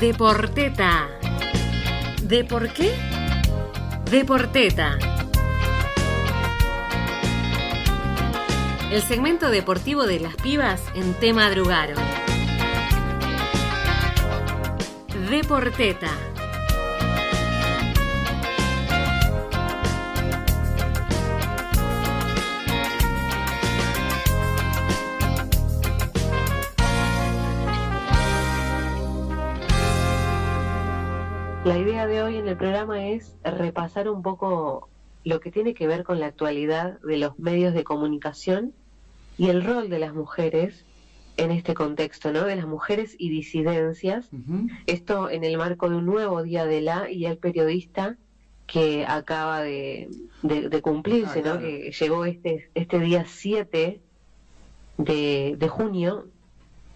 Deporteta. ¿De por qué? Deporteta. El segmento deportivo de las pibas en Te Madrugaron. Deporteta. Hoy en el programa es repasar un poco lo que tiene que ver con la actualidad de los medios de comunicación y el rol de las mujeres en este contexto, ¿no? De las mujeres y disidencias. Esto en el marco de un nuevo día de la y el periodista que acaba de, cumplirse, Ah, ¿no? Que llegó este, este día 7 de, de junio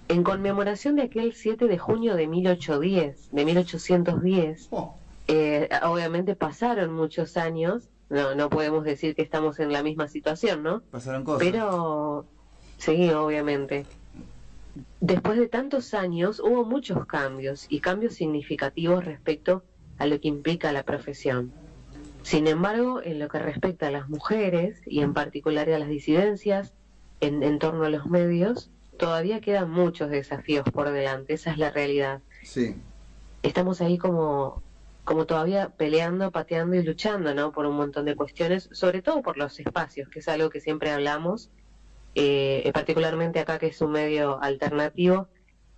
en conmemoración de aquel 7 de junio de 1810, de 1810. Oh, Eh, obviamente pasaron muchos años, no, no podemos decir que estamos en la misma situación, ¿no? pasaron cosas. Pero sí, obviamente. Después de tantos años hubo muchos cambios y cambios significativos respecto a lo que implica la profesión. Sin embargo, en lo que respecta a las mujeres y en particular a las disidencias en, en torno a los medios, todavía quedan muchos desafíos por delante, esa es la realidad Sí, estamos ahí como, como todavía peleando, pateando y luchando, ¿no? Por un montón de cuestiones, sobre todo por los espacios, que es algo que siempre hablamos, eh, particularmente acá que es un medio alternativo.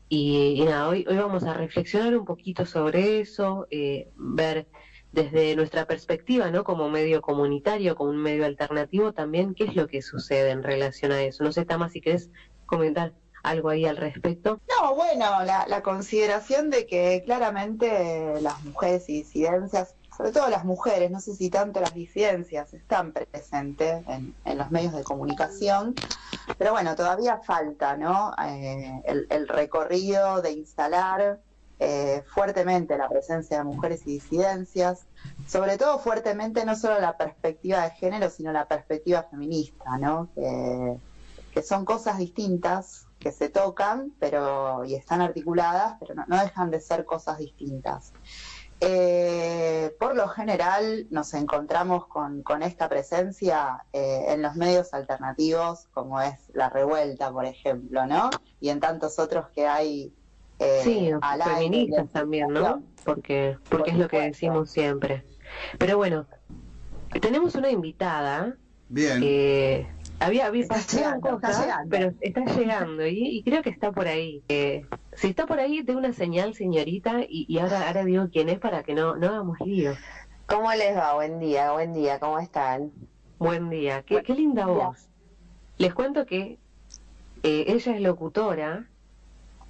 Y, y nada, hoy, hoy vamos a reflexionar un poquito sobre eso, eh, ver desde nuestra perspectiva, ¿no? Como medio comunitario, como un medio alternativo, también qué es lo que sucede en relación a eso. No sé, Tama, si querés comentar algo ahí al respecto. No, bueno, la, consideración de que claramente las mujeres y disidencias, sobre todo las mujeres, no sé si tanto las disidencias están presentes en, los medios de comunicación, pero bueno, todavía falta, ¿no? Eh, el, recorrido de instalar eh, fuertemente la presencia de mujeres y disidencias, sobre todo fuertemente no solo la perspectiva de género, sino la perspectiva feminista, ¿no? Que son cosas distintas, que se tocan pero y están articuladas, pero no, no dejan de ser cosas distintas. Eh, por lo general nos encontramos con, con esta presencia eh, en los medios alternativos, como es La Revuelta, por ejemplo, ¿no? Y en tantos otros que hay eh, Sí, al feministas también, ¿no? Porque, porque Por es lo que decimos siempre. Pero bueno, tenemos una invitada bien. que había, había Está pasaron está cosas, llegando. pero está llegando y, y creo que está por ahí. Eh, si está por ahí, de una señal, señorita, y, y ahora, ahora digo quién es para que no, no hagamos lío. ¿Cómo les va? Buen día, buen día, ¿cómo están? Buen día, qué, qué linda voz. Les cuento que eh, ella es locutora,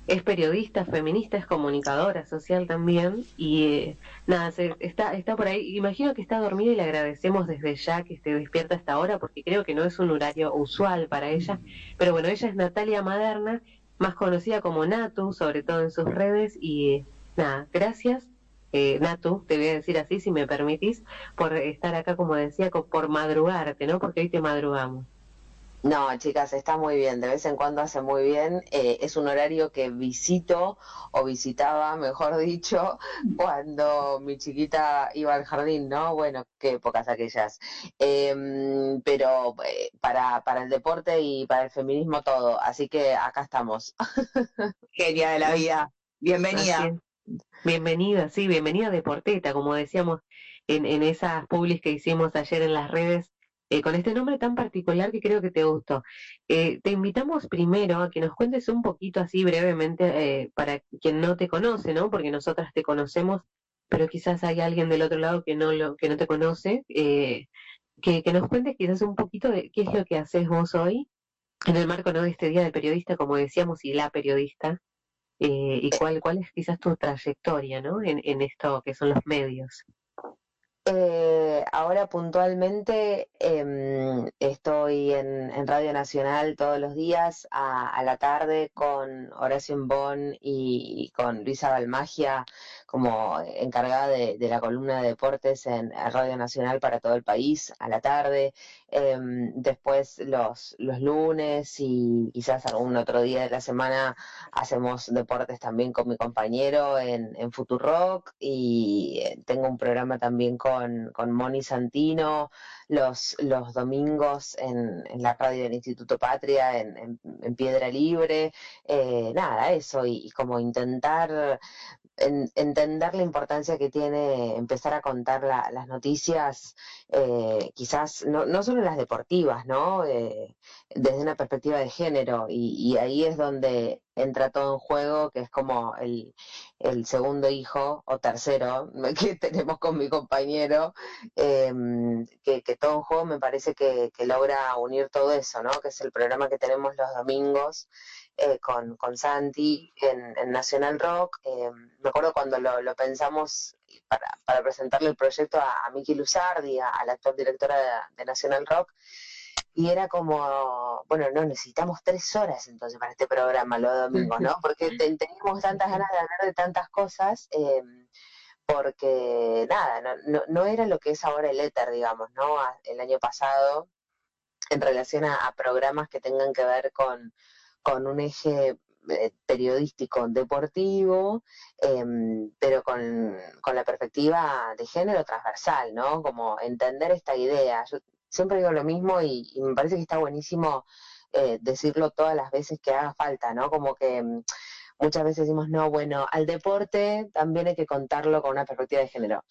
es periodista, feminista, es comunicadora social también y eh, nada, se- está, está por ahí. Imagino que está dormida y le agradecemos desde ya que esté despierta hasta ahora porque creo que no es un horario usual para ella. Pero bueno, ella es Natalia Maderna, más conocida como Natu, sobre todo en sus redes y eh, nada, gracias. Eh, Natu, te voy a decir así, si me permitís, por estar acá, como decía, por madrugarte, ¿no? Porque hoy te madrugamos. No, chicas, está muy bien, de vez en cuando hace muy bien. Eh, es un horario que visito o visitaba, mejor dicho, cuando mi chiquita iba al jardín, ¿no? Bueno, qué épocas aquellas. Em, pero eh, para, para el deporte y para el feminismo todo, así que acá estamos. Genia de la vida. Bienvenida. Bienvenida, sí, bienvenida Deporteta, como decíamos en, en esas publis que hicimos ayer en las redes, eh, con este nombre tan particular que creo que te gustó. Eh, te invitamos primero a que nos cuentes un poquito así brevemente eh, para quien no te conoce, ¿no? Porque nosotras te conocemos, pero quizás hay alguien del otro lado que no lo que no te conoce, que, que nos cuentes quizás un poquito de qué es lo que haces vos hoy en el marco de este día del periodista, como decíamos, y la periodista. Y cuál, cuál es quizás tu trayectoria ¿no? en, en esto que son los medios. Eh, ahora puntualmente em, estoy en, Radio Nacional todos los días a, la tarde con Horacio Bon y, con Luisa Balmagia como encargada de, la columna de deportes en Radio Nacional para todo el país a la tarde. Em, después los, lunes y quizás algún otro día de la semana hacemos deportes también con mi compañero en, en Futurock y eh, tengo un programa también con, con Moni Santino los, los domingos en, la radio del Instituto Patria en, en, Piedra Libre. Eh, nada, eso y como intentar entender la importancia que tiene empezar a contar las noticias, eh, quizás no, no, solo las deportivas, ¿no? Eh, desde una perspectiva de género, y, ahí es donde entra todo en juego, que es como el, el segundo hijo o tercero que tenemos con mi compañero, em, que, que, todo en juego me parece que, que logra unir todo eso, ¿no? Que es el programa que tenemos los domingos eh, con, con Santi en, Nacional Rock. Eh, me acuerdo cuando lo, pensamos para, para, presentarle el proyecto a, Miki Luzardi, a, la actual directora de, Nacional Rock, y era como, bueno, no, necesitamos tres horas entonces para este programa los domingos, ¿no? Porque teníamos tantas ganas de hablar de tantas cosas. Eh, porque nada, no, no, era lo que es ahora el éter, digamos, ¿no? El año pasado, en relación a programas que tengan que ver con, con un eje eh, periodístico deportivo, em, pero con, la perspectiva de género transversal, ¿no? Como entender esta idea. Yo siempre digo lo mismo y, me parece que está buenísimo eh, decirlo todas las veces que haga falta, ¿no? Como que em, muchas veces decimos, no, bueno, al deporte también hay que contarlo con una perspectiva de género.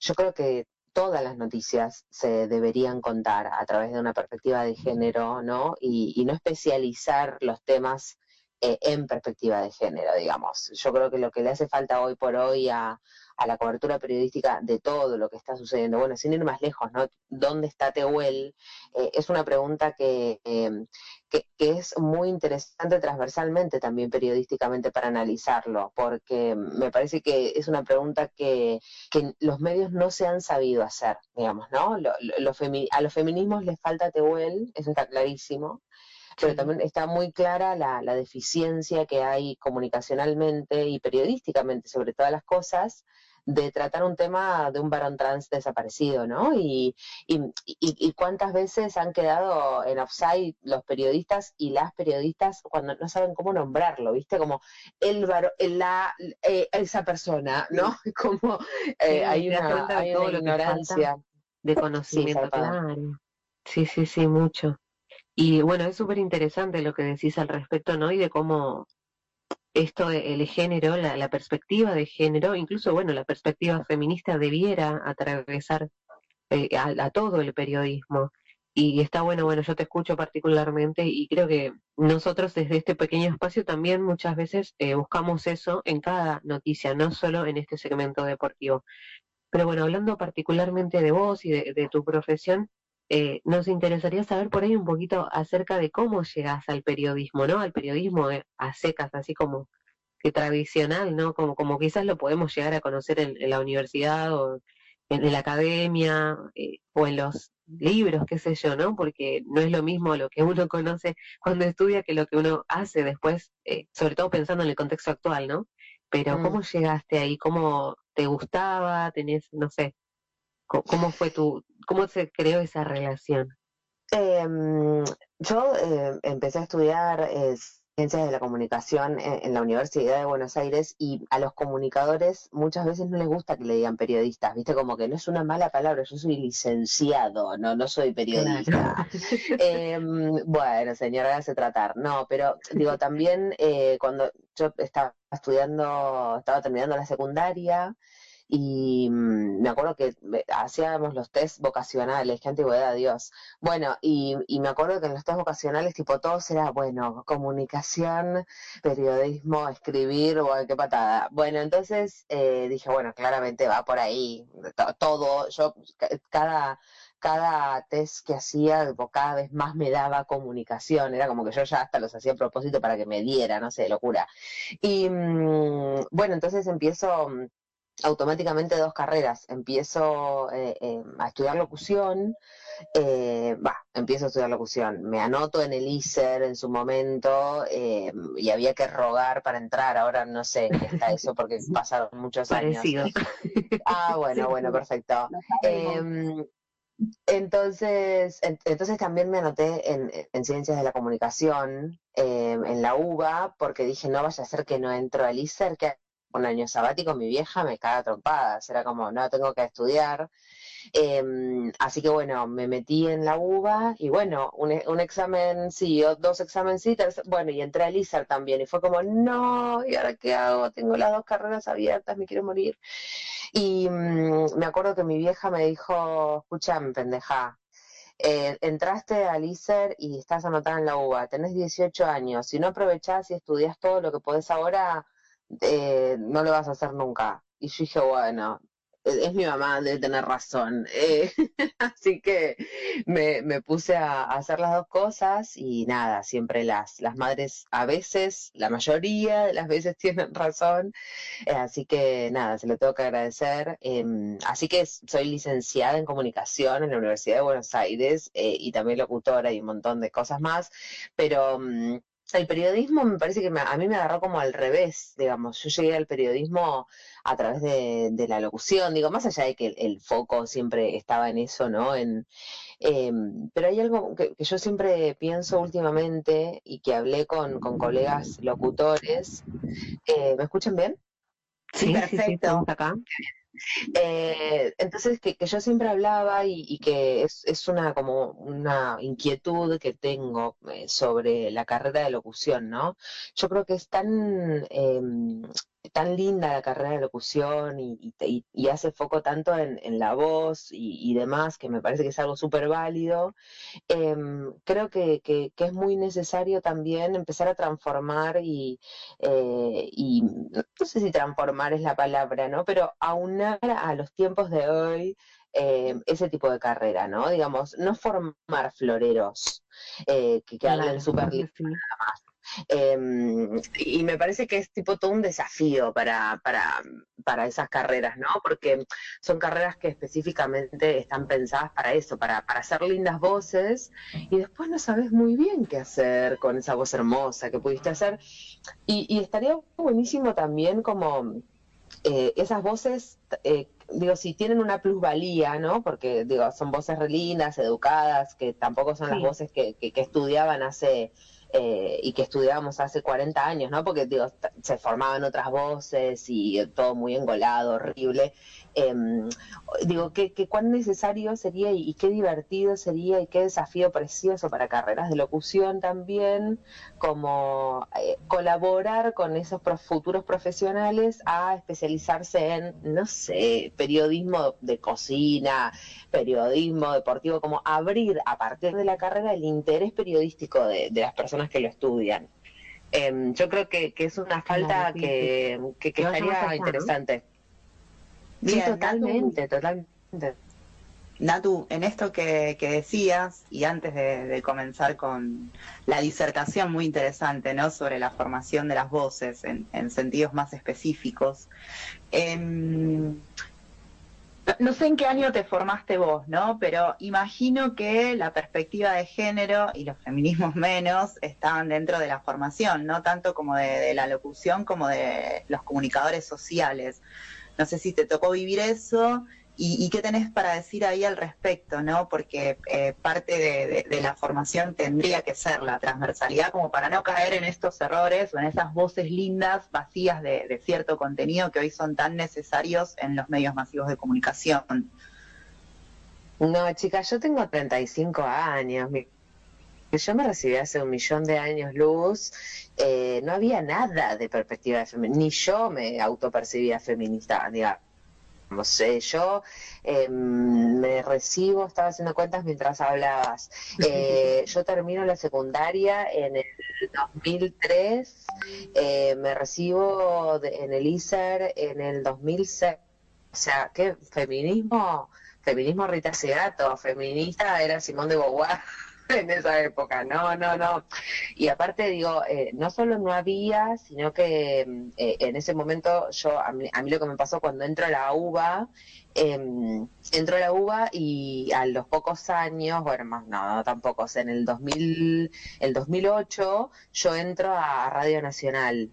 Yo creo que todas las noticias se deberían contar a través de una perspectiva de género, ¿no? Y, no especializar los temas eh, en perspectiva de género, digamos. Yo creo que lo que le hace falta hoy por hoy a, a la cobertura periodística de todo lo que está sucediendo. Bueno, sin ir más lejos, ¿no? ¿Dónde está Tehuel? Eh, es una pregunta em, que, que, es muy interesante transversalmente también periodísticamente para analizarlo, porque me parece que es una pregunta que, que los medios no se han sabido hacer, digamos, ¿no? a los feminismos les falta Tehuel, eso está clarísimo pero también está muy clara la, la, deficiencia que hay comunicacionalmente y periodísticamente sobre todas las cosas de tratar un tema de un varón trans desaparecido, ¿no? Y, y, cuántas veces han quedado en offside los periodistas y las periodistas cuando no saben cómo nombrarlo, ¿viste? Como el varón, la, eh, esa persona, ¿no? Como eh, hay, una, hay ignorancia. De conocimiento, claro. Sí, sí, sí, mucho. Y bueno, es súper interesante lo que decís al respecto, ¿no? Y de cómo esto, el género, la, perspectiva de género, incluso, bueno, la perspectiva feminista debiera atravesar eh, a, todo el periodismo. Y está bueno, bueno, yo te escucho particularmente y creo que nosotros desde este pequeño espacio también muchas veces eh, buscamos eso en cada noticia, no solo en este segmento deportivo. Pero bueno, hablando particularmente de vos y de, tu profesión, eh, nos interesaría saber por ahí un poquito acerca de cómo llegas al periodismo, ¿no? Al periodismo a secas, así como que tradicional, ¿no? Como, como quizás lo podemos llegar a conocer en, la universidad o en, la academia eh, o en los libros, qué sé yo, ¿no? Porque no es lo mismo lo que uno conoce cuando estudia que lo que uno hace después, eh, sobre todo pensando en el contexto actual, ¿no? Pero mm. ¿cómo llegaste ahí? ¿Cómo te gustaba? ¿Tenés, no sé, cómo fue tu, cómo se creó esa relación? Em, yo eh, empecé a estudiar ciencias de la comunicación en, la Universidad de Buenos Aires y a los comunicadores muchas veces no les gusta que le digan periodistas, viste, como que no es una mala palabra, yo soy licenciado, no, no soy periodista. Em, bueno, señora, hágase tratar. No, pero digo, también eh, cuando yo estaba estudiando, estaba terminando la secundaria, y mm, me acuerdo que hacíamos los test vocacionales, qué antigüedad, Dios. Bueno, y, y me acuerdo que en los test vocacionales, tipo, todos era, bueno, comunicación, periodismo, escribir, o qué patada. Bueno, entonces eh, dije, bueno, claramente va por ahí, todo, yo, cada cada test que hacía, cada vez más me daba comunicación, era como que yo ya hasta los hacía a propósito para que me diera, no sé, locura. Y mm, bueno, entonces empiezo mm, automáticamente dos carreras. Empiezo eh, eh, a estudiar locución, eh, va, empiezo a estudiar locución. Me anoto en el ISER en su momento y había que rogar para entrar. Ahora no sé qué está eso porque pasaron muchos años. Ah, bueno, bueno, perfecto. Em, entonces, entonces también me anoté en, en Ciencias de la Comunicación, em, en la UBA, porque dije, no vaya a ser que no entro al ISER, que un año sabático, mi vieja me caga trompadas, era como, no, tengo que estudiar. Em, así que bueno, me metí en la UBA y bueno, un, un examen sí, dos exámenes sí, bueno, y entré al ISAR también y fue como, no, ¿y ahora qué hago? Tengo las dos carreras abiertas, me quiero morir. Y mm, me acuerdo que mi vieja me dijo, escúchame, pendeja, eh, entraste al ISER y estás anotada en la UBA, tenés 18 años, si no aprovechás y estudias todo lo que podés ahora, eh, no lo vas a hacer nunca. Y yo dije, bueno, es mi mamá, debe tener razón. Eh, así que me, me puse a, hacer las dos cosas y nada, siempre las, las madres a veces, la mayoría de las veces tienen razón. Eh, así que nada, se lo tengo que agradecer. Em, así que soy licenciada en comunicación en la Universidad de Buenos Aires y también locutora y un montón de cosas más, pero... Mm, el periodismo me parece que a mí me agarró como al revés, digamos. Yo llegué al periodismo a través de, la locución, digo, más allá de que el, foco siempre estaba en eso, ¿no? En, em, pero hay algo que, yo siempre pienso últimamente y que hablé con, colegas locutores. Eh, ¿Me escuchan bien? Sí, perfecto. acá. Eh, entonces, que, yo siempre hablaba y, que es, una como una inquietud que tengo eh, sobre la carrera de locución, ¿no? Yo creo que es tan em, tan linda la carrera de locución y, hace foco tanto en, la voz y, demás, que me parece que es algo súper válido, em, creo que, es muy necesario también empezar a transformar y, eh, y, no sé si transformar es la palabra, ¿no? Pero aunar a los tiempos de hoy em, ese tipo de carrera, ¿no? Digamos, no formar floreros eh, que, que hablen súper nada más Em, y me parece que es tipo todo un desafío para, para, para esas carreras, ¿no? Porque son carreras que específicamente están pensadas para eso, para, para hacer lindas voces y después no sabes muy bien qué hacer con esa voz hermosa que pudiste hacer. Y, estaría buenísimo también como eh, esas voces... Eh, digo, si tienen una plusvalía, ¿no? Porque, digo, son voces re lindas, educadas, que tampoco son las voces que, que, que, estudiaban hace eh, y que estudiábamos hace 40 años, ¿no? Porque digo, se formaban otras voces y todo muy engolado, horrible. Em, digo, ¿qué, qué, cuán necesario sería y, qué divertido sería y qué desafío precioso para carreras de locución también, como eh, colaborar con esos futuros profesionales a especializarse en, no sé, periodismo de cocina, periodismo deportivo, como abrir a partir de la carrera el interés periodístico de, las personas que lo estudian. Em, yo creo que, es una falta que, que, estaría interesante. Sí, totalmente, totalmente. Natu, en esto que, decías, y antes de, comenzar con la disertación muy interesante ¿no? sobre la formación de las voces en, sentidos más específicos, em, no sé en qué año te formaste vos, ¿no? Pero imagino que la perspectiva de género y los feminismos menos estaban dentro de la formación, no tanto como de la locución como de los comunicadores sociales. No sé si te tocó vivir eso y, qué tenés para decir ahí al respecto, ¿no? Porque eh, parte de, la formación tendría que ser la transversalidad como para no caer en estos errores o en esas voces lindas, vacías de, cierto contenido que hoy son tan necesarios en los medios masivos de comunicación. No, chica, yo tengo 35 años. Yo me recibí hace un millón de años luz, eh, no había nada de perspectiva de feminista, ni yo me autopercibía feminista, digamos no sé, yo em, me recibo, estaba haciendo cuentas mientras hablabas, eh, yo termino la secundaria en el 2003, eh, me recibo en el ISER en el 2006, o sea, ¿qué feminismo? Feminismo Rita Segato, feminista era Simón de Beauvoir. En esa época, no, no, no. Y aparte digo, eh, no solo no había, sino que eh, en ese momento yo, a mí, a lo que me pasó cuando entro a la UBA, eh, entró a la UBA y a los pocos años, bueno, más no, tampoco, o en el 2000, el 2008 yo entro a Radio Nacional.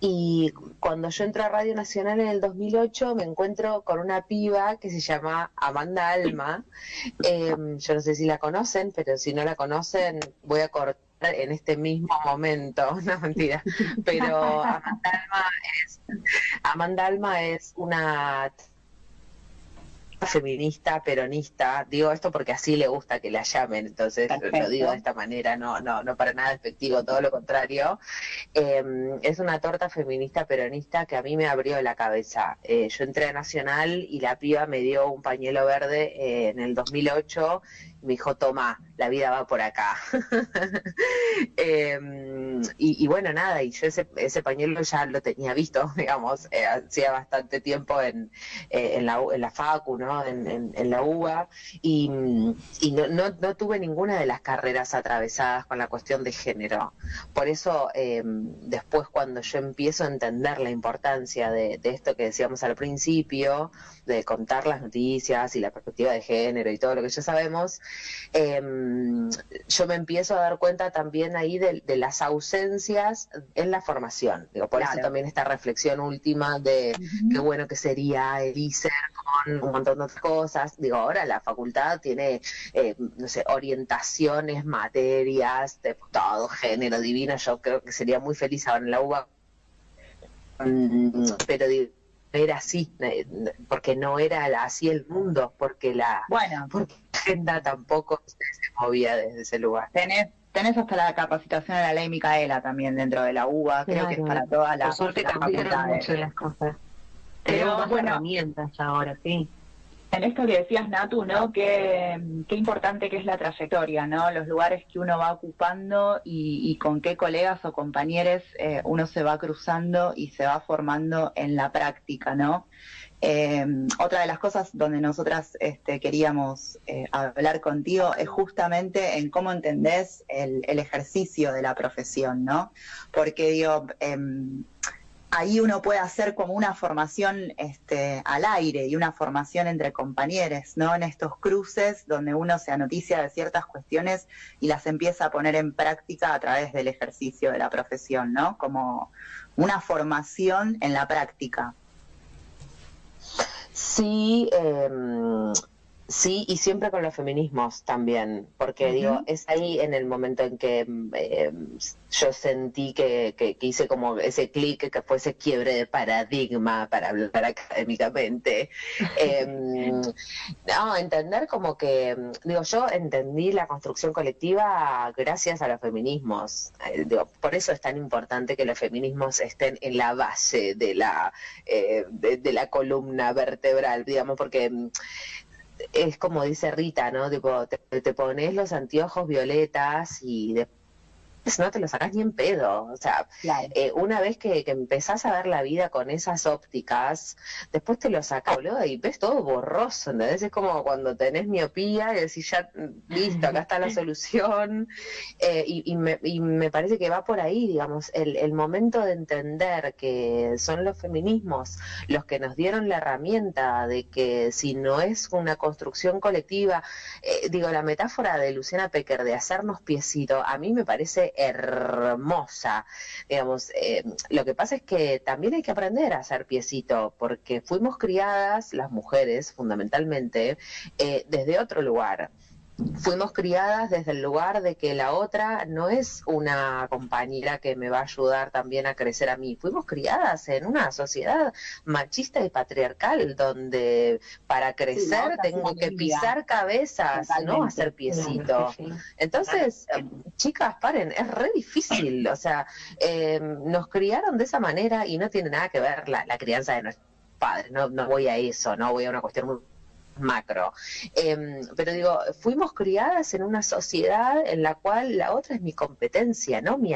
Y cuando yo entro a Radio Nacional en el 2008 me encuentro con una piba que se llama Amanda Alma, eh, yo no sé si la conocen, pero si no la conocen voy a cortar en este mismo momento, no mentira, pero Amanda Alma es, Amanda Alma es una feminista, peronista, digo esto porque así le gusta que la llamen, entonces Perfecto. lo digo de esta manera, no, no, no para nada despectivo, todo lo contrario. Eh, es una torta feminista peronista que a mí me abrió la cabeza. Eh, yo entré a Nacional y la piba me dio un pañuelo verde eh, en el 2008 y me dijo, toma, la vida va por acá. Eh, y, y bueno, nada, y yo ese, ese pañuelo ya lo tenía visto, digamos, eh, hacía bastante tiempo en, eh, la, en la FACU, ¿no? En, la UBA, y, no, no, tuve ninguna de las carreras atravesadas con la cuestión de género. Por eso, eh, después cuando yo empiezo a entender la importancia de, de esto que decíamos al principio, de contar las noticias y la perspectiva de género y todo lo que ya sabemos, eh, yo me empiezo a dar cuenta también ahí de, de las ausencias en la formación. Digo, por eso Claro. también esta reflexión última de qué bueno que sería el ISER con un montón de otras cosas. Digo, ahora la facultad tiene, eh, no sé, orientaciones, materias, de todo, género, divino. Yo creo que sería muy feliz ahora en la UBA. Pero digo, era así, eh, porque no era así el mundo, porque la, Bueno, porque la agenda tampoco se, se movía desde ese lugar. tenés, tenés hasta la capacitación de la ley Micaela también dentro de la UBA, creo que es para todas Por las, suerte las cambiaron mucho las cosas. Pero, Tenemos más bueno. herramientas ahora, sí. En esto que decías, Natu, ¿no? Qué, importante que es la trayectoria, ¿no? Los lugares que uno va ocupando y, con qué colegas o compañeros eh, uno se va cruzando y se va formando en la práctica, ¿no? Eh, otra de las cosas donde nosotras este, queríamos eh, hablar contigo es justamente en cómo entendés el, el ejercicio de la profesión, ¿no? Porque digo, em, ahí uno puede hacer como una formación este, al aire y una formación entre compañeros, ¿no? En estos cruces donde uno se anoticia de ciertas cuestiones y las empieza a poner en práctica a través del ejercicio de la profesión, ¿no? Como una formación en la práctica. Sí, eh, sí, y siempre con los feminismos también, porque digo, es ahí en el momento en que eh, yo sentí que, que, que hice como ese clic, que fue ese quiebre de paradigma para hablar académicamente. Eh, no, entender como que, digo, yo entendí la construcción colectiva gracias a los feminismos. Eh, digo, por eso es tan importante que los feminismos estén en la base de la, eh, de, de la columna vertebral, digamos, porque es como dice Rita, ¿no? Tipo, te, te pones los anteojos violetas y no te los sacás ni en pedo. O sea, Claro. eh, una vez que, que empezás a ver la vida con esas ópticas, después te lo sacás, boludo, y ves todo borroso, ¿entendés? Es como cuando tenés miopía y decís, ya, listo, acá está la solución. Eh, y, y me, y me parece que va por ahí, digamos, el, el momento de entender que son los feminismos los que nos dieron la herramienta de que si no es una construcción colectiva, eh, digo, la metáfora de Luciana Pecker de hacernos piecito, a mí me parece hermosa. Digamos, eh, lo que pasa es que también hay que aprender a hacer piecito, porque fuimos criadas, las mujeres fundamentalmente, eh, desde otro lugar. Fuimos criadas desde el lugar de que la otra no es una compañera que me va a ayudar también a crecer a mí. Fuimos criadas en una sociedad machista y patriarcal donde para crecer tengo que pisar cabezas, no hacer piecito. Entonces, eh, chicas, paren, es re difícil. O sea, eh, nos criaron de esa manera y no tiene nada que ver la, la crianza de nuestros padres. No, no voy a eso, no voy a una cuestión muy macro. Eh, pero digo, fuimos criadas en una sociedad en la cual la otra es mi competencia, no mi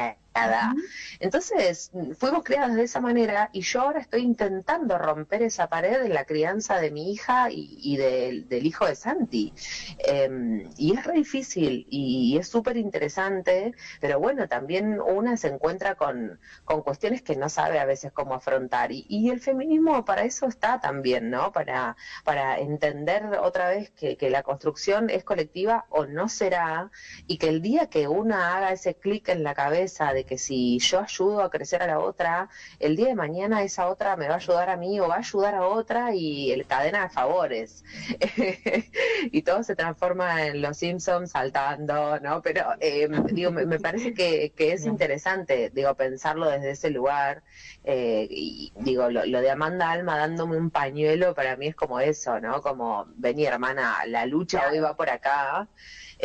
Entonces, fuimos criadas de esa manera y yo ahora estoy intentando romper esa pared en la crianza de mi hija y, del hijo de Santi. Em, y es re difícil y, es súper interesante, pero bueno, también una se encuentra con, con, cuestiones que no sabe a veces cómo afrontar. Y, el feminismo para eso está también, ¿no? Para, para entender otra vez que, que la construcción es colectiva o no será y que el día que una haga ese clic en la cabeza de que si yo ayudo a crecer a la otra, el día de mañana esa otra me va a ayudar a mí o va a ayudar a otra y el cadena de favores. y todo se transforma en los Simpsons saltando, ¿no? Pero eh, digo, me, parece que, es interesante, digo, pensarlo desde ese lugar. Eh, y digo, lo, lo, de Amanda Alma dándome un pañuelo para mí es como eso, ¿no? Como, vení hermana, la lucha hoy va por acá.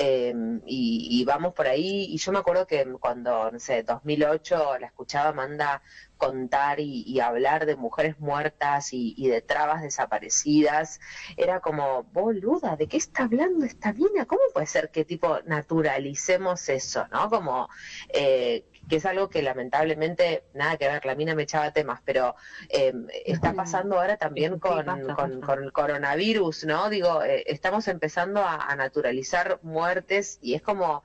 Em, y, vamos por ahí. Y yo me acuerdo que cuando, no sé, 2008 la escuchaba Amanda contar y, hablar de mujeres muertas y, de trabas desaparecidas, era como, boluda, ¿de qué está hablando esta mina? ¿Cómo puede ser que tipo naturalicemos eso, no? Como eh, que es algo que lamentablemente, nada que ver, la mina me echaba temas, pero eh, está pasando ahora también con, con, el coronavirus, ¿no? Digo, eh, estamos empezando a, naturalizar muertes y es como...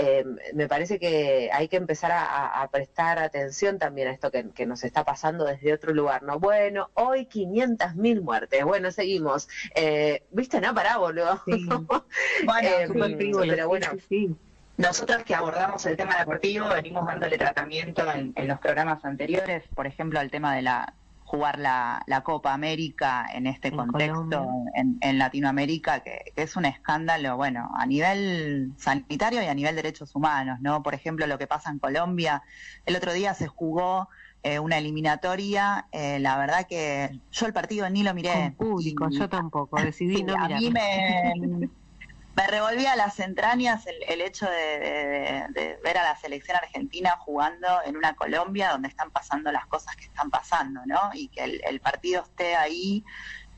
Eh, me parece que hay que empezar a, prestar atención también a esto que, nos está pasando desde otro lugar, ¿no? Bueno, hoy 500.000 muertes, bueno, seguimos. ¿Viste? No, pará, boludo. bueno, pero bueno. Sí, nosotros que abordamos el tema deportivo venimos dándole tratamiento en, los programas anteriores, por ejemplo, al tema de la jugar la, Copa América en este contexto en, Latinoamérica, que, es un escándalo, bueno, a nivel sanitario y a nivel derechos humanos, ¿no? Por ejemplo, lo que pasa en Colombia, el otro día se jugó eh, una eliminatoria, eh, la verdad que yo el partido ni lo miré. público, yo tampoco, decidí no mirar. A mí me, me revolvía a las entrañas el, hecho de, ver a la selección argentina jugando en una Colombia donde están pasando las cosas que están pasando, ¿no? Y que el, partido esté ahí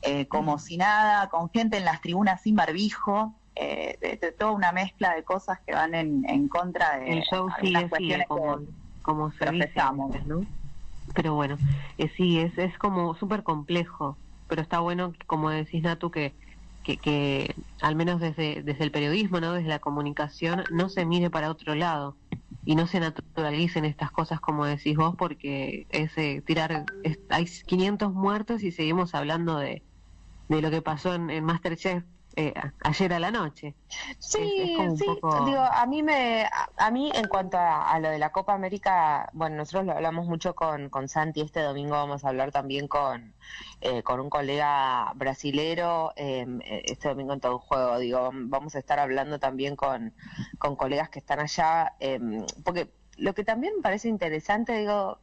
eh, como si nada, con gente en las tribunas sin barbijo, eh, de, toda una mezcla de cosas que van en, contra de el show sigue, sigue como, como se ¿no? Pero bueno, eh, sí, es, es como súper complejo, pero está bueno, como decís Natu, que que, que al menos desde, desde el periodismo, ¿no? desde la comunicación, no se mire para otro lado y no se naturalicen estas cosas como decís vos, porque es tirar, hay 500 muertos y seguimos hablando de, de lo que pasó en, en Masterchef eh, ayer a la noche. Sí, sí, digo, a mí me, a, mí en cuanto a, lo de la Copa América, bueno, nosotros lo hablamos mucho con, con Santi, este domingo vamos a hablar también con, eh, con un colega brasilero, em, este domingo en todo un juego, digo, vamos a estar hablando también con, con colegas que están allá, em, porque lo que también me parece interesante, digo,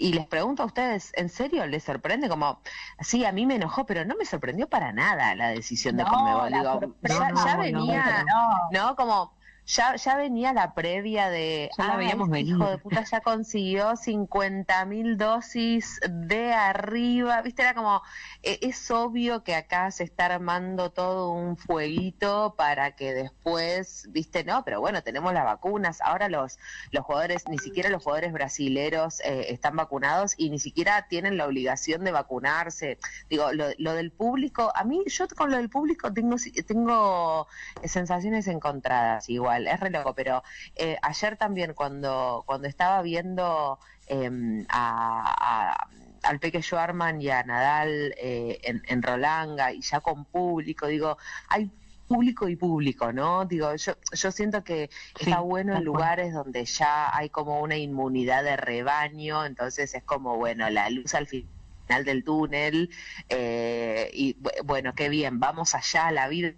y les pregunto a ustedes, ¿en serio les sorprende? Como, sí, a mí me enojó, pero no me sorprendió para nada la decisión de Conmebol. Digo, ya, ya venía, ¿no? Como ya, ya venía la previa de, ya la este hijo de puta ya consiguió 50 mil dosis de arriba, viste, era como, e, es obvio que acá se está armando todo un fueguito para que después, viste, no, pero bueno, tenemos las vacunas, ahora los, los jugadores, ni siquiera los jugadores brasileros eh, están vacunados y ni siquiera tienen la obligación de vacunarse, digo, lo, lo del público, a mí, yo con lo del público tengo, tengo sensaciones encontradas igual, es re loco, pero eh, ayer también cuando, cuando estaba viendo em, a, al Peque Schwarman y a Nadal eh, en, Rolanga y ya con público, digo, hay público y público, ¿no? Digo, yo, yo siento que está bueno en lugares donde ya hay como una inmunidad de rebaño, entonces es como, bueno, la luz al final del túnel, eh, y bueno, qué bien, vamos allá, la vida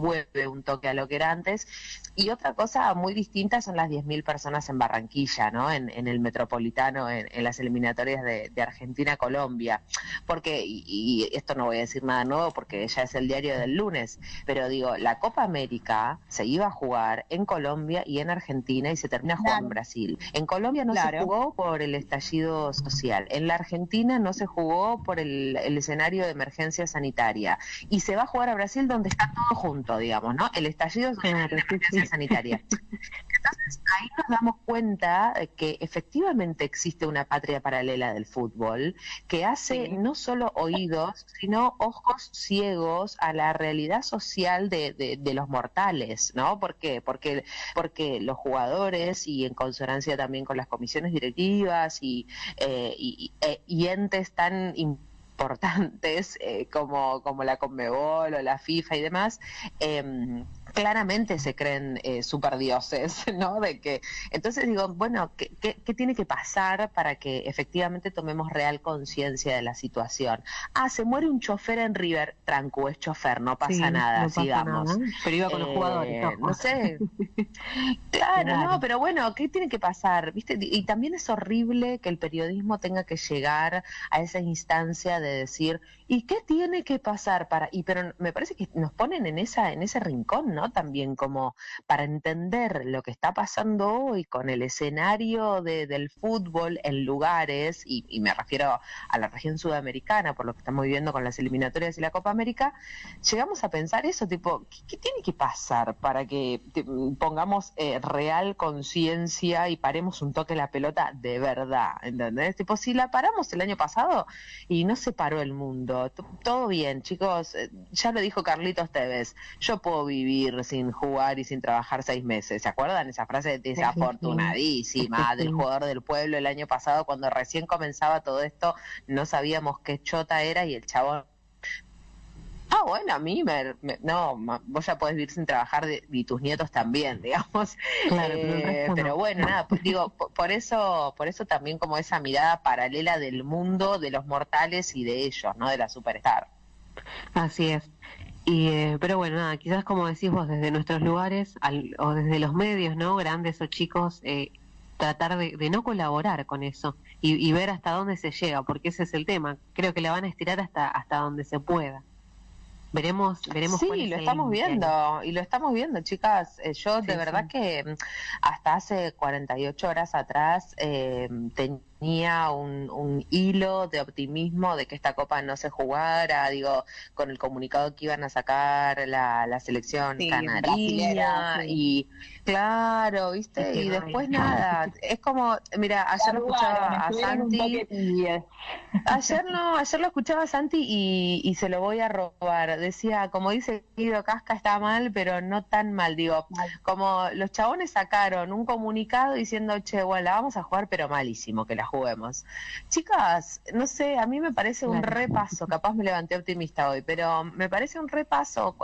vuelve un toque a lo que era antes. Y otra cosa muy distinta son las 10.000 personas en Barranquilla, ¿no? En, el metropolitano, en, las eliminatorias de, Argentina-Colombia. Porque, y, esto no voy a decir nada nuevo porque ya es el diario del lunes, pero digo, la Copa América se iba a jugar en Colombia y en Argentina y se termina jugando en Brasil. En Colombia no se jugó por el estallido social. En la Argentina no se jugó por el, el escenario de emergencia sanitaria. Y se va a jugar a Brasil donde está todo digamos, ¿no? El estallido de la emergencia sanitaria. Entonces ahí nos damos cuenta que efectivamente existe una patria paralela del fútbol que hace no solo oídos, sino ojos ciegos a la realidad social de, de, los mortales, ¿no? ¿Por qué? Porque, porque los jugadores y en consonancia también con las comisiones directivas y, eh, y, e, y entes tan importantes eh, como, como la Conmebol o la FIFA y demás, eh, claramente se creen eh, superdioses, ¿no? De que, entonces digo, bueno, ¿qué, ¿qué, tiene que pasar para que efectivamente tomemos real conciencia de la situación? Ah, se muere un chofer en River, tranco, es chofer, no pasa nada, sigamos. Pero iba con los jugadores. Eh, no, sé. claro, no, pero bueno, ¿qué tiene que pasar? ¿Viste? Y también es horrible que el periodismo tenga que llegar a esa instancia de decir, ¿y qué tiene que pasar para...? Y pero me parece que nos ponen en esa en ese rincón, ¿no? También como para entender lo que está pasando hoy con el escenario del fútbol en lugares, y, me refiero a la región sudamericana, por lo que estamos viviendo con las eliminatorias y la Copa América, llegamos a pensar eso, tipo, ¿qué, tiene que pasar para que pongamos eh, real conciencia y paremos un toque la pelota de verdad? ¿Entendés? Tipo, si la paramos el año pasado y no se paró el mundo, todo bien, chicos, eh, ya lo dijo Carlitos Tevez, yo puedo vivir sin jugar y sin trabajar seis meses. ¿Se acuerdan esa frase desafortunadísima del jugador del pueblo el año pasado cuando recién comenzaba todo esto? No sabíamos qué chota era y el chabón Ah, bueno, a mí me, no, vos ya podés vivir sin trabajar y tus nietos también, digamos. Eh, pero, bueno, nada, pues digo, por, eso, por eso también como esa mirada paralela del mundo, de los mortales y de ellos, ¿no? De la superstar. Así es. Y, eh, pero bueno, nada, quizás como decís vos, desde nuestros lugares o desde los medios, ¿no? Grandes o chicos, eh, tratar de, no colaborar con eso y, ver hasta dónde se llega, porque ese es el tema. Creo que la van a estirar hasta, hasta donde se pueda. Veremos, veremos. Sí, lo estamos viendo, y lo estamos viendo, chicas. Eh, yo de verdad que mm, hasta hace 48 horas atrás eh, tenía un, un, hilo de optimismo de que esta copa no se jugara, digo, con el comunicado que iban a sacar la, la selección canaria y claro, viste, y después nada, es como, mira, ayer lo escuchaba a Santi, ayer no, ayer lo escuchaba a Santi y, y se lo voy a robar, decía, como dice Guido Casca está mal, pero no tan mal, digo, como los chabones sacaron un comunicado diciendo, che, bueno, la vamos a jugar, pero malísimo que la juguemos. Chicas, no sé, a mí me parece un repaso, capaz me levanté optimista hoy, pero me parece un repaso.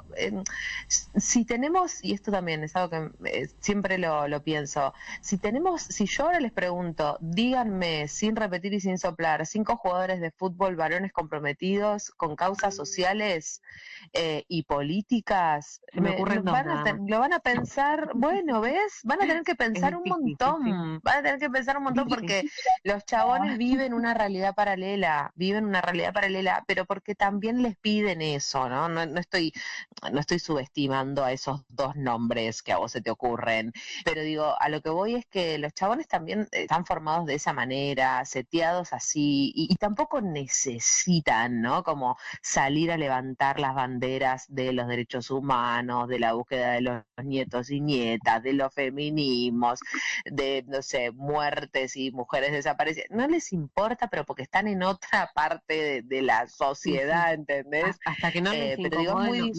si tenemos, y esto también es algo que eh, siempre lo, lo pienso, si tenemos, si yo ahora les pregunto, díganme, sin repetir y sin soplar, cinco jugadores de fútbol varones comprometidos con causas sociales eh, y políticas, me, lo, van a, lo van a pensar, bueno, ¿ves? Van a tener que pensar un montón, van a tener que pensar un montón porque los chabones viven una realidad paralela, viven una realidad paralela, pero porque también les piden eso, ¿no? No, no estoy, no estoy subestimando a esos dos nombres que a vos se te ocurren, pero digo, a lo que voy es que los chabones también están formados de esa manera, seteados así, y, y tampoco necesitan, ¿no? Como salir a levantar las banderas de los derechos humanos, de la búsqueda de los nietos y nietas, de los feminismos, de, no sé, muertes y mujeres desaparecidas. No les importa, pero porque están en otra parte de, la sociedad, ¿entendés? Hasta que no les eh, muy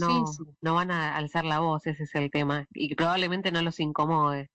no van a alzar la voz, ese es el tema. Y probablemente no los incomode.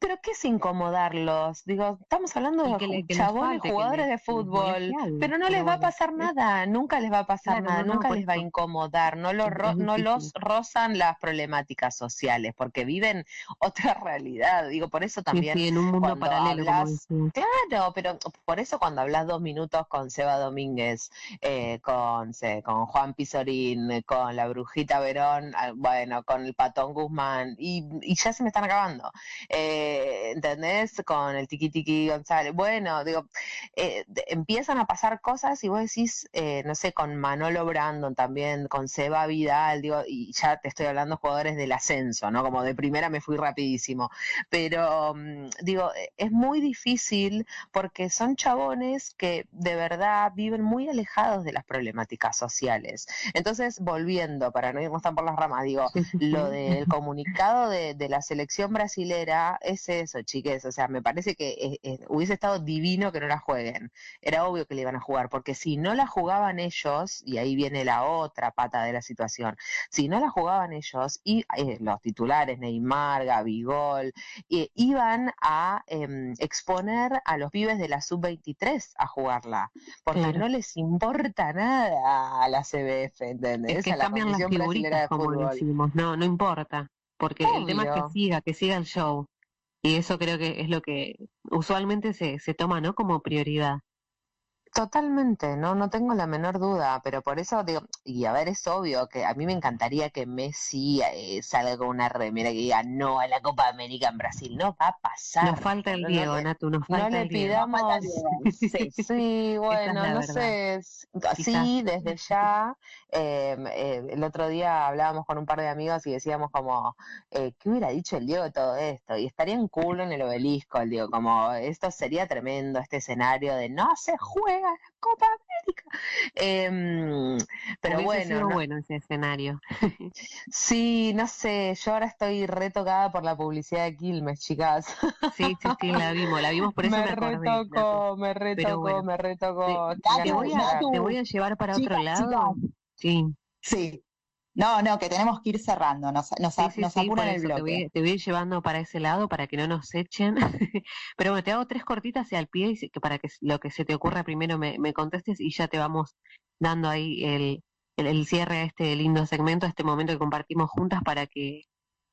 Pero ¿qué es incomodarlos? Digo, estamos hablando de chabones jugadores de fútbol, pero no les va a pasar nada, nunca les va a pasar nada, nunca les va a incomodar, no, lo no los rozan las problemáticas sociales, porque viven otra realidad. Digo, por eso también. en un mundo paralelo. claro, pero por eso cuando hablas dos minutos con Seba Domínguez, eh, con, con Juan Pizorín, con la Brujita Verón, ah, bueno, con el Patón Guzmán, y, y ya se me están acabando. Eh, eh, ¿entendés? Con el Tiki Tiki González. Bueno, digo, eh, empiezan a pasar cosas y vos decís, eh, no sé, con Manolo Brandon también, con Seba Vidal, digo, y ya te estoy hablando jugadores del ascenso, ¿no? Como de primera me fui rapidísimo. Pero, mm, digo, es muy difícil porque son chabones que de verdad viven muy alejados de las problemáticas sociales. Entonces, volviendo, para no irnos tan por las ramas, digo, lo del comunicado de, de la selección brasilera es eso, chiques. O sea, me parece que eh, eh, hubiese estado divino que no la jueguen. Era obvio que le iban a jugar, porque si no la jugaban ellos, y ahí viene la otra pata de la situación, si no la jugaban ellos, y eh, los titulares, Neymar, Gabigol, iban a em, exponer a los pibes de la sub-23 a jugarla, porque no les importa nada a la CBF, ¿entendés? Es que a la cambian las figuritas, como decimos, no, no importa porque el tema es que siga, que siga el show. Y eso creo que es lo que usualmente se, se toma, ¿no? Como prioridad. Totalmente, no, no tengo la menor duda, pero por eso digo, y a ver, es obvio que a mí me encantaría que Messi eh, salga con una remera que diga no a la Copa América en Brasil, no va a pasar. Nos falta el Diego, no, Natu, nos falta no le pidamos, sí, sí, bueno, no sé, sí, desde ya, em, eh, el otro día hablábamos con un par de amigos y decíamos como, eh, ¿qué hubiera dicho el Diego todo esto? Y estaría en culo en el obelisco, el Diego, como, esto sería tremendo, este escenario de no se juega la Copa América. Eh, pero bueno. bueno ese escenario. sí, no sé, yo ahora estoy retocada por la publicidad de Quilmes, chicas. sí, sí, sí, la vimos, la vimos por eso me, me retocó, me retocó, me retocó. Te, voy a, te, voy a, llevar para otro lado. Sí. Sí, no, no, que tenemos que ir cerrando, nos, nos, nos apuran el bloque. Te voy, a ir llevando para ese lado para que no nos echen. Pero bueno, te hago tres cortitas y al pie y que para que lo que se te ocurra primero me, me contestes y ya te vamos dando ahí el, el, cierre a este lindo segmento, a este momento que compartimos juntas para que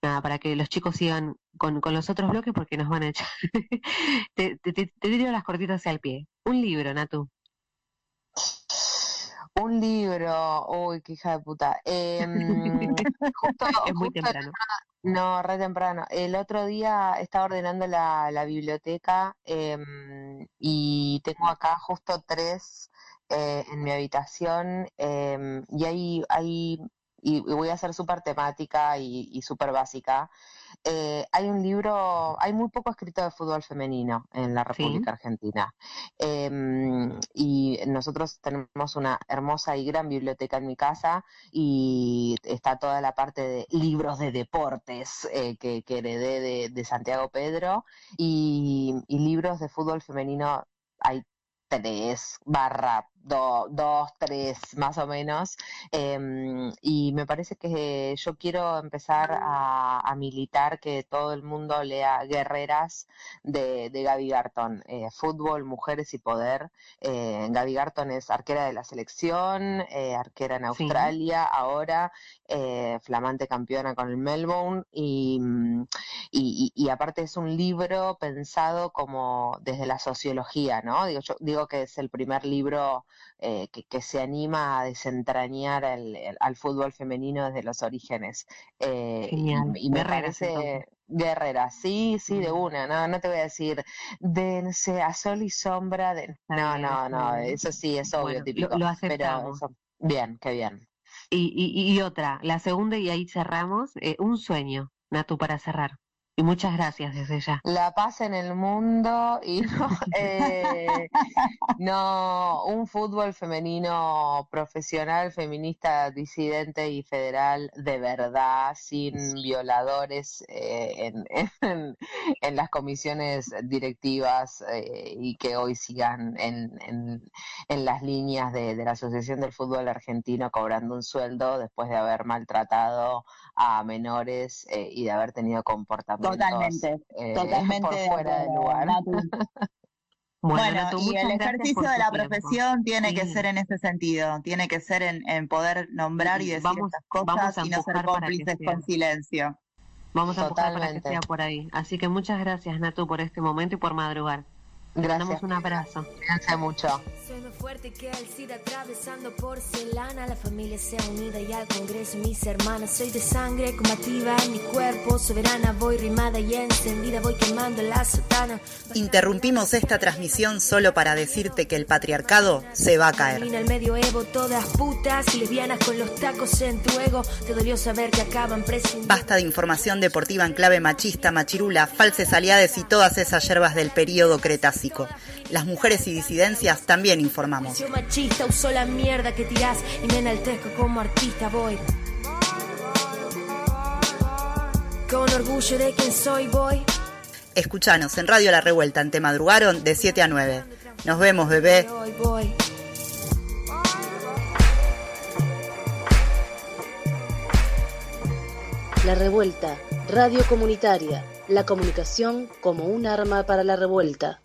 nada, para que los chicos sigan con, con los otros bloques porque nos van a echar. te, te, te, te tiro las cortitas hacia el pie. Un libro, Natu. Un libro, uy, qué hija de puta. Eh, justo, es muy temprano. No, re temprano. El otro día estaba ordenando la, la biblioteca eh, y tengo acá justo tres eh, en mi habitación em, y hay, hay y, voy a ser súper temática y, y súper básica. Eh, hay un libro, hay muy poco escrito de fútbol femenino en la República Argentina. Em, y nosotros tenemos una hermosa y gran biblioteca en mi casa y está toda la parte de libros de deportes eh, que, heredé de, Santiago Pedro y, y libros de fútbol femenino hay tres barra dos, tres más o menos. Em, y me parece que yo quiero empezar a, militar que todo el mundo lea Guerreras de, de Gaby Garton, eh, Fútbol, Mujeres y Poder. Eh, Gaby Garton es arquera de la selección, eh, arquera en Australia ahora, flamante campeona con el Melbourne y, y, y, aparte es un libro pensado como desde la sociología, ¿no? Digo, yo digo que es el primer libro eh, que, se anima a desentrañar al fútbol femenino desde los orígenes. Eh, y, me parece... Guerrera, sí, sí, de una, no, no te voy a decir dense a sol y sombra de... No, no, no, eso sí, es obvio, típico. Lo, aceptamos. bien, qué bien. Y, y, y, otra, la segunda y ahí cerramos, eh, un sueño, Natu, para cerrar. Y muchas gracias desde ya. La paz en el mundo y no, eh, no, un fútbol femenino profesional, feminista, disidente y federal de verdad, sin violadores eh, en, en, las comisiones directivas eh, y que hoy sigan en, en, las líneas de, de la Asociación del Fútbol Argentino cobrando un sueldo después de haber maltratado a menores y de haber tenido comportamientos Totalmente, eh, totalmente por fuera del lugar. Bueno, y el ejercicio de la profesión tiene que ser en ese sentido, tiene que ser en, poder nombrar y decir vamos, estas cosas y no ser cómplices con silencio. Vamos a empujar para que sea por ahí. Así que muchas gracias, Natu, por este momento y por madrugar. Gracias. Damos un abrazo. Cuídense mucho. Soy más fuerte que el SIDA atravesando porcelana. La familia sea unida y al Congreso mis hermanas. Soy de sangre combativa en mi cuerpo. Soberana voy rimada y encendida. Voy quemando la sotana. Interrumpimos esta transmisión solo para decirte que el patriarcado se va a caer. el medioevo, todas putas y lesbianas con los tacos en tu ego. Te dolió saber que acaban prescindiendo. Basta de información deportiva en clave machista, machirula, falses aliades y todas esas hierbas del período cretácico. Las mujeres y disidencias también informamos. machista usó la mierda que tirás y me enaltezco como artista voy. Con orgullo de quien soy voy. Escuchanos en Radio La Revuelta, Te madrugaron de 7 a 9. Nos vemos, bebé. La Revuelta, radio comunitaria, la comunicación como un arma para la revuelta.